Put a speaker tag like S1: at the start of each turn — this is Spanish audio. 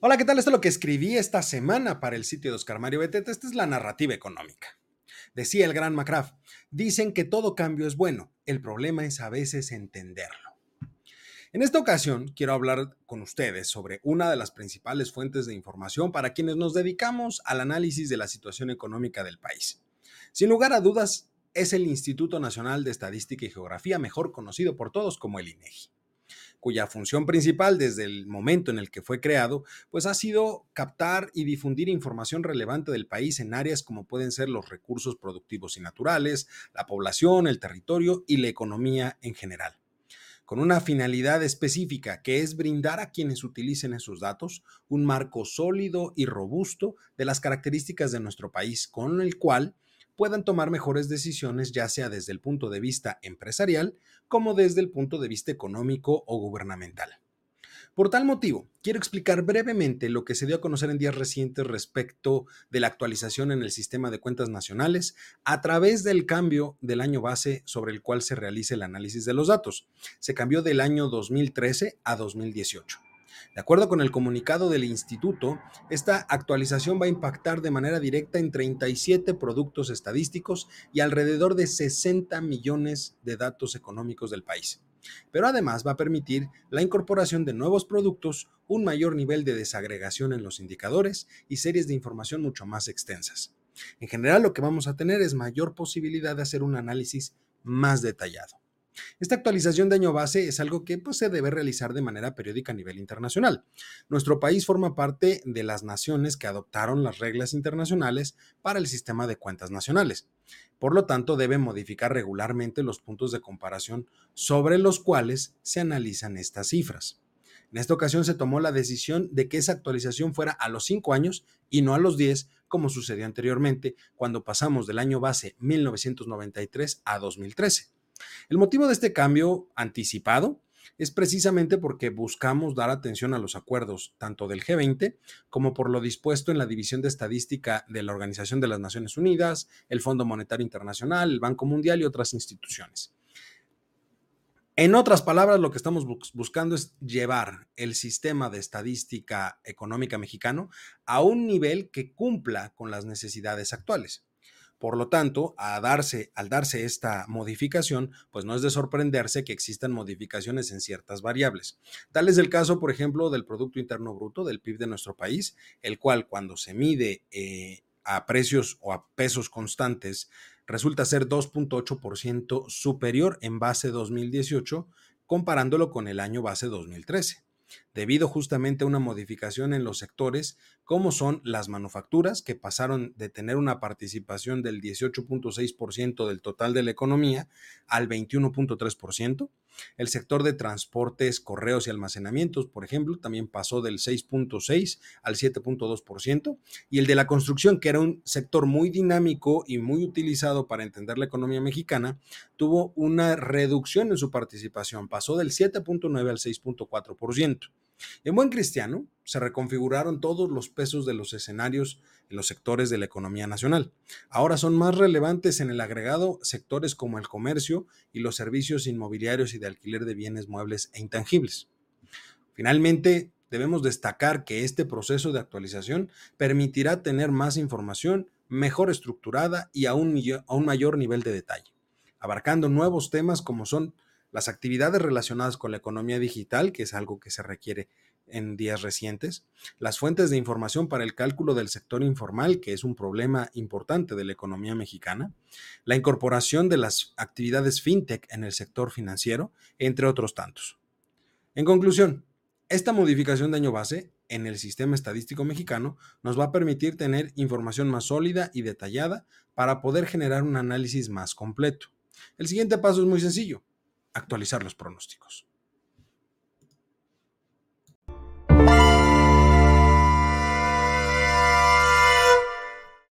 S1: tal? Esto es lo que escribí esta semana para el sitio de Oscar Mario Beteta. Esta es la narrativa económica. Decía el gran McCraft, dicen que todo cambio es bueno, el problema es a veces entenderlo. En esta ocasión quiero hablar con ustedes sobre una de las principales fuentes de información para quienes nos dedicamos al análisis de la situación económica del país. Sin lugar a dudas, es el Instituto Nacional de Estadística y Geografía, mejor conocido por todos como el INEGI cuya función principal desde el momento en el que fue creado, pues ha sido captar y difundir información relevante del país en áreas como pueden ser los recursos productivos y naturales, la población, el territorio y la economía en general. Con una finalidad específica que es brindar a quienes utilicen esos datos un marco sólido y robusto de las características de nuestro país, con el cual puedan tomar mejores decisiones, ya sea desde el punto de vista empresarial como desde el punto de vista económico o gubernamental. Por tal motivo, quiero explicar brevemente lo que se dio a conocer en días recientes respecto de la actualización en el sistema de cuentas nacionales a través del cambio del año base sobre el cual se realiza el análisis de los datos. Se cambió del año 2013 a 2018. De acuerdo con el comunicado del instituto, esta actualización va a impactar de manera directa en 37 productos estadísticos y alrededor de 60 millones de datos económicos del país. Pero además va a permitir la incorporación de nuevos productos, un mayor nivel de desagregación en los indicadores y series de información mucho más extensas. En general, lo que vamos a tener es mayor posibilidad de hacer un análisis más detallado. Esta actualización de año base es algo que pues, se debe realizar de manera periódica a nivel internacional. Nuestro país forma parte de las naciones que adoptaron las reglas internacionales para el sistema de cuentas nacionales. Por lo tanto, debe modificar regularmente los puntos de comparación sobre los cuales se analizan estas cifras. En esta ocasión se tomó la decisión de que esa actualización fuera a los 5 años y no a los 10, como sucedió anteriormente, cuando pasamos del año base 1993 a 2013. El motivo de este cambio anticipado es precisamente porque buscamos dar atención a los acuerdos tanto del G20 como por lo dispuesto en la División de Estadística de la Organización de las Naciones Unidas, el Fondo Monetario Internacional, el Banco Mundial y otras instituciones. En otras palabras, lo que estamos buscando es llevar el sistema de estadística económica mexicano a un nivel que cumpla con las necesidades actuales. Por lo tanto, a darse, al darse esta modificación, pues no es de sorprenderse que existan modificaciones en ciertas variables. Tal es el caso, por ejemplo, del Producto Interno Bruto, del PIB de nuestro país, el cual cuando se mide eh, a precios o a pesos constantes, resulta ser 2.8% superior en base 2018, comparándolo con el año base 2013 debido justamente a una modificación en los sectores como son las manufacturas, que pasaron de tener una participación del 18.6% del total de la economía al 21.3%. El sector de transportes, correos y almacenamientos, por ejemplo, también pasó del 6.6 al 7.2%. Y el de la construcción, que era un sector muy dinámico y muy utilizado para entender la economía mexicana, tuvo una reducción en su participación, pasó del 7.9 al 6.4%. En buen cristiano, se reconfiguraron todos los pesos de los escenarios en los sectores de la economía nacional. Ahora son más relevantes en el agregado sectores como el comercio y los servicios inmobiliarios y de alquiler de bienes muebles e intangibles. Finalmente, debemos destacar que este proceso de actualización permitirá tener más información mejor estructurada y a un, a un mayor nivel de detalle, abarcando nuevos temas como son las actividades relacionadas con la economía digital, que es algo que se requiere en días recientes, las fuentes de información para el cálculo del sector informal, que es un problema importante de la economía mexicana, la incorporación de las actividades fintech en el sector financiero, entre otros tantos. En conclusión, esta modificación de año base en el sistema estadístico mexicano nos va a permitir tener información más sólida y detallada para poder generar un análisis más completo. El siguiente paso es muy sencillo actualizar los pronósticos.